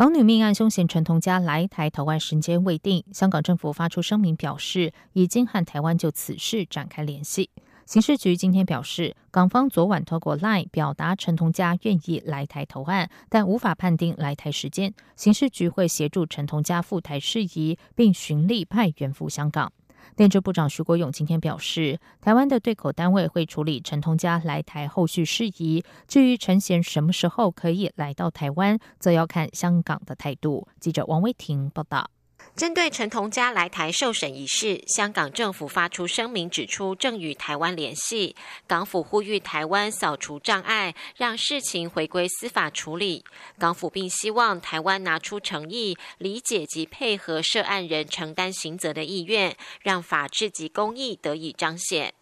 港女命案凶嫌陈同佳来台投案时间未定，香港政府发出声明表示，已经和台湾就此事展开联系。刑事局今天表示，港方昨晚透过 LINE 表达陈同佳愿意来台投案，但无法判定来台时间。刑事局会协助陈同佳赴台事宜，并循例派员赴香港。内政部长徐国勇今天表示，台湾的对口单位会处理陈同佳来台后续事宜。至于陈贤什么时候可以来到台湾，则要看香港的态度。记者王威婷报道。针对陈同佳来台受审一事，香港政府发出声明，指出正与台湾联系，港府呼吁台湾扫除障碍，让事情回归司法处理。港府并希望台湾拿出诚意，理解及配合涉案人承担刑责的意愿，让法治及公义得以彰显。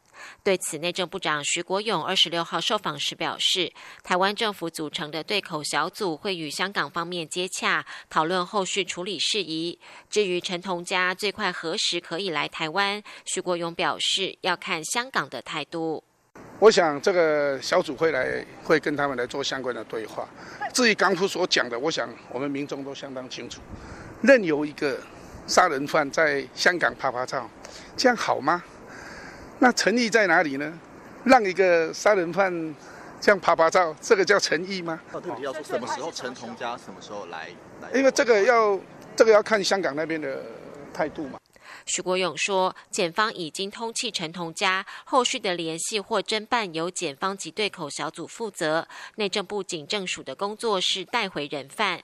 对此，内政部长徐国勇二十六号受访时表示，台湾政府组成的对口小组会与香港方面接洽，讨论后续处理事宜。至于陈同佳最快何时可以来台湾，徐国勇表示要看香港的态度。我想这个小组会来，会跟他们来做相关的对话。至于港府所讲的，我想我们民众都相当清楚。任由一个杀人犯在香港拍拍照，这样好吗？那诚意在哪里呢？让一个杀人犯这样拍拍照，这个叫诚意吗？到底要说什么时候陈同佳什么时候来？因为这个要这个要看香港那边的态度嘛。徐国勇说，检方已经通气陈同佳，后续的联系或侦办由检方及对口小组负责，内政部警政署的工作是带回人犯。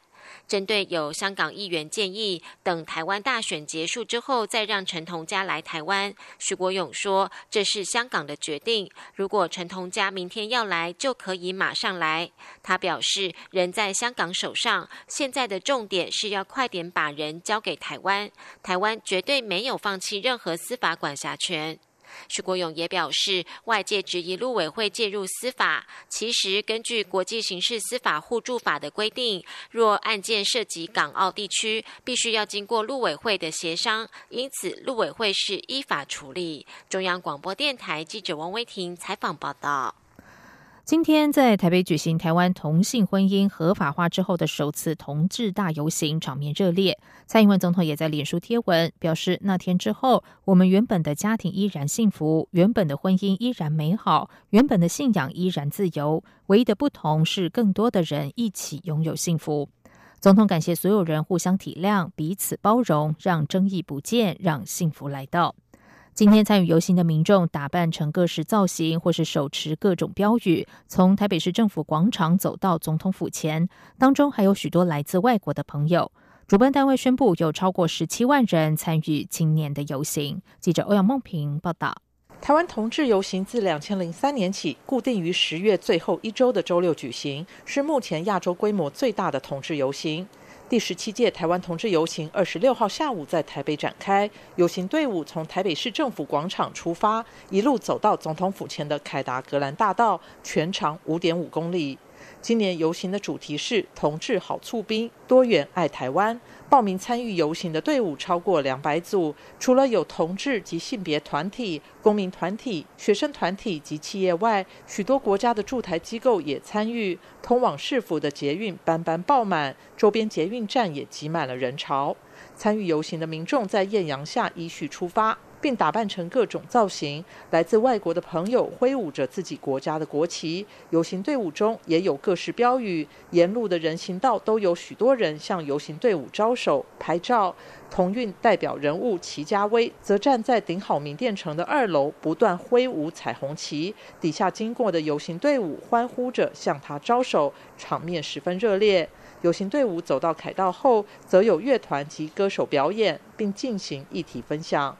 针对有香港议员建议，等台湾大选结束之后再让陈同佳来台湾，徐国勇说这是香港的决定。如果陈同佳明天要来，就可以马上来。他表示，人在香港手上，现在的重点是要快点把人交给台湾，台湾绝对没有放弃任何司法管辖权。许国勇也表示，外界质疑陆委会介入司法，其实根据国际刑事司法互助法的规定，若案件涉及港澳地区，必须要经过陆委会的协商，因此陆委会是依法处理。中央广播电台记者王威婷采访报道。今天在台北举行台湾同性婚姻合法化之后的首次同志大游行，场面热烈。蔡英文总统也在脸书贴文表示，那天之后，我们原本的家庭依然幸福，原本的婚姻依然美好，原本的信仰依然自由。唯一的不同是，更多的人一起拥有幸福。总统感谢所有人互相体谅、彼此包容，让争议不见，让幸福来到。今天参与游行的民众打扮成各式造型，或是手持各种标语，从台北市政府广场走到总统府前。当中还有许多来自外国的朋友。主办单位宣布，有超过十七万人参与今年的游行。记者欧阳梦平报道。台湾同志游行自两千零三年起，固定于十月最后一周的周六举行，是目前亚洲规模最大的同志游行。第十七届台湾同志游行二十六号下午在台北展开，游行队伍从台北市政府广场出发，一路走到总统府前的凯达格兰大道，全长五点五公里。今年游行的主题是“同志好促兵，多元爱台湾”。报名参与游行的队伍超过两百组，除了有同志及性别团体、公民团体、学生团体及企业外，许多国家的驻台机构也参与。通往市府的捷运班班爆满，周边捷运站也挤满了人潮。参与游行的民众在艳阳下依序出发。并打扮成各种造型，来自外国的朋友挥舞着自己国家的国旗。游行队伍中也有各式标语，沿路的人行道都有许多人向游行队伍招手拍照。同运代表人物齐家威则站在顶好名店城的二楼，不断挥舞彩虹旗，底下经过的游行队伍欢呼着向他招手，场面十分热烈。游行队伍走到凯道后，则有乐团及歌手表演，并进行议题分享。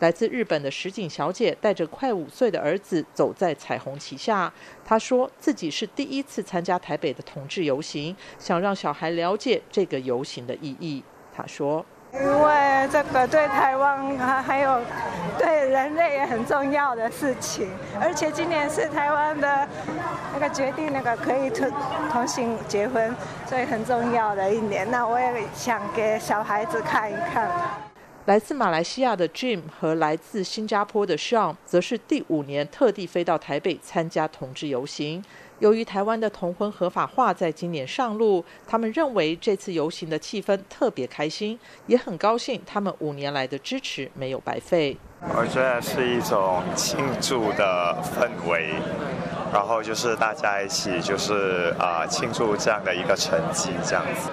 来自日本的石井小姐带着快五岁的儿子走在彩虹旗下。她说自己是第一次参加台北的同志游行，想让小孩了解这个游行的意义。她说：“因为这个对台湾还有对人类也很重要的事情，而且今年是台湾的那个决定那个可以同同性结婚，所以很重要的一年。那我也想给小孩子看一看。来自马来西亚的 Jim 和来自新加坡的 Sean 则是第五年特地飞到台北参加同志游行。由于台湾的同婚合法化在今年上路，他们认为这次游行的气氛特别开心，也很高兴他们五年来的支持没有白费。我觉得是一种庆祝的氛围，然后就是大家一起就是啊庆祝这样的一个成绩，这样子。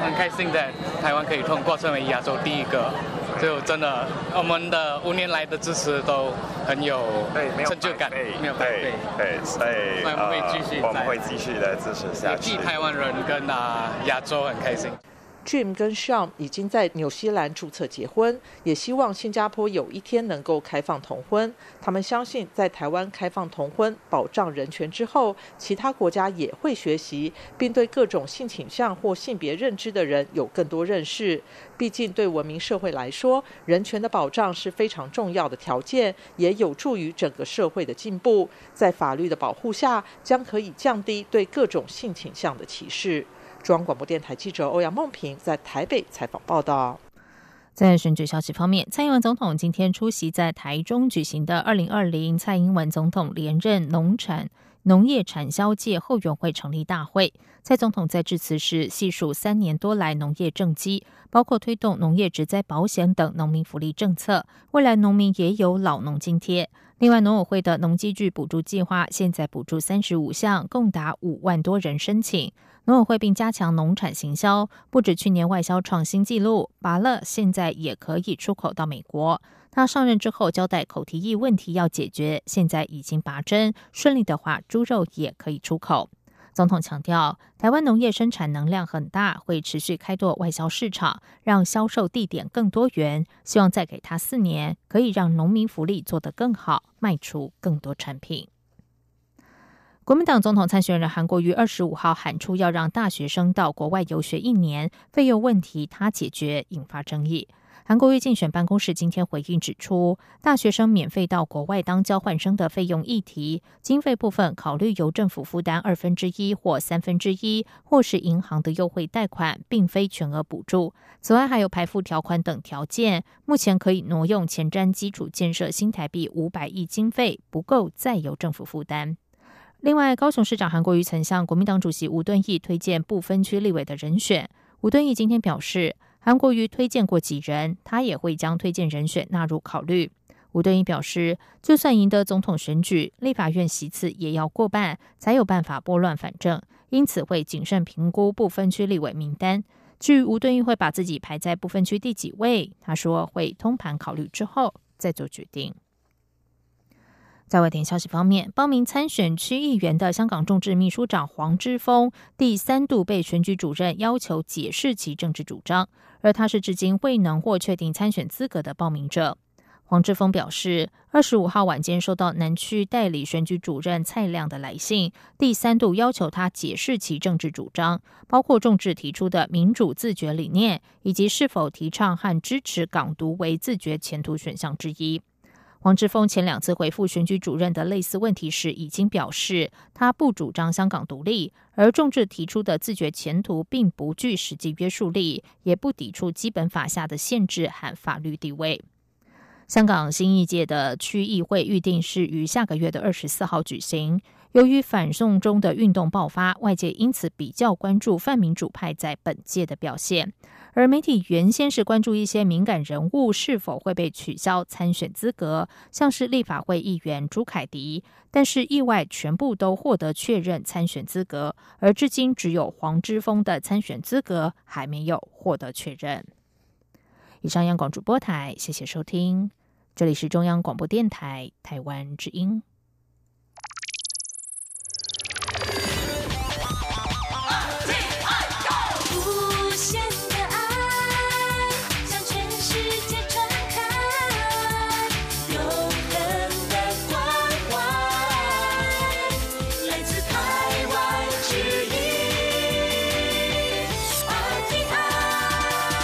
很开心的，台湾可以通过成为亚洲第一个。就真的，我们的五年来的支持都很有成就感，没有对对，所以我们会继续，我们会继续的支持下去。替台湾人跟啊亚洲很开心。Jim 跟 Sean 已经在纽西兰注册结婚，也希望新加坡有一天能够开放同婚。他们相信，在台湾开放同婚、保障人权之后，其他国家也会学习，并对各种性倾向或性别认知的人有更多认识。毕竟，对文明社会来说，人权的保障是非常重要的条件，也有助于整个社会的进步。在法律的保护下，将可以降低对各种性倾向的歧视。中央广播电台记者欧阳梦平在台北采访报道。在选举消息方面，蔡英文总统今天出席在台中举行的二零二零蔡英文总统连任农产农业产销界后援会成立大会。蔡总统在致辞时细数三年多来农业政绩，包括推动农业植灾保险等农民福利政策，未来农民也有老农津贴。另外，农委会的农机具补助计划现在补助三十五项，共达五万多人申请。农委会并加强农产行销，不止去年外销创新纪录，拔乐现在也可以出口到美国。他上任之后交代口蹄疫问题要解决，现在已经拔针，顺利的话，猪肉也可以出口。总统强调，台湾农业生产能量很大，会持续开拓外销市场，让销售地点更多元。希望再给他四年，可以让农民福利做得更好，卖出更多产品。国民党总统参选人韩国瑜二十五号喊出要让大学生到国外游学一年，费用问题他解决，引发争议。韩国瑜竞选办公室今天回应指出，大学生免费到国外当交换生的费用议题，经费部分考虑由政府负担二分之一或三分之一，或是银行的优惠贷款，并非全额补助。此外，还有排付条款等条件，目前可以挪用前瞻基础建设新台币五百亿经费，不够再由政府负担。另外，高雄市长韩国瑜曾向国民党主席吴敦义推荐不分区立委的人选。吴敦义今天表示，韩国瑜推荐过几人，他也会将推荐人选纳入考虑。吴敦义表示，就算赢得总统选举，立法院席次也要过半，才有办法拨乱反正，因此会谨慎评估不分区立委名单。至于吴敦义会把自己排在不分区第几位，他说会通盘考虑之后再做决定。在外电消息方面，报名参选区议员的香港众志秘书长黄之锋第三度被选举主任要求解释其政治主张，而他是至今未能获确定参选资格的报名者。黄之锋表示，二十五号晚间收到南区代理选举主任蔡亮的来信，第三度要求他解释其政治主张，包括众志提出的民主自觉理念，以及是否提倡和支持港独为自觉前途选项之一。黄之锋前两次回复选举主任的类似问题时，已经表示他不主张香港独立，而众志提出的自觉前途并不具实际约束力，也不抵触基本法下的限制和法律地位。香港新一届的区议会预定是于下个月的二十四号举行。由于反送中的运动爆发，外界因此比较关注泛民主派在本届的表现。而媒体原先是关注一些敏感人物是否会被取消参选资格，像是立法会议员朱凯迪，但是意外全部都获得确认参选资格，而至今只有黄之锋的参选资格还没有获得确认。以上央广主播台，谢谢收听，这里是中央广播电台台湾之音。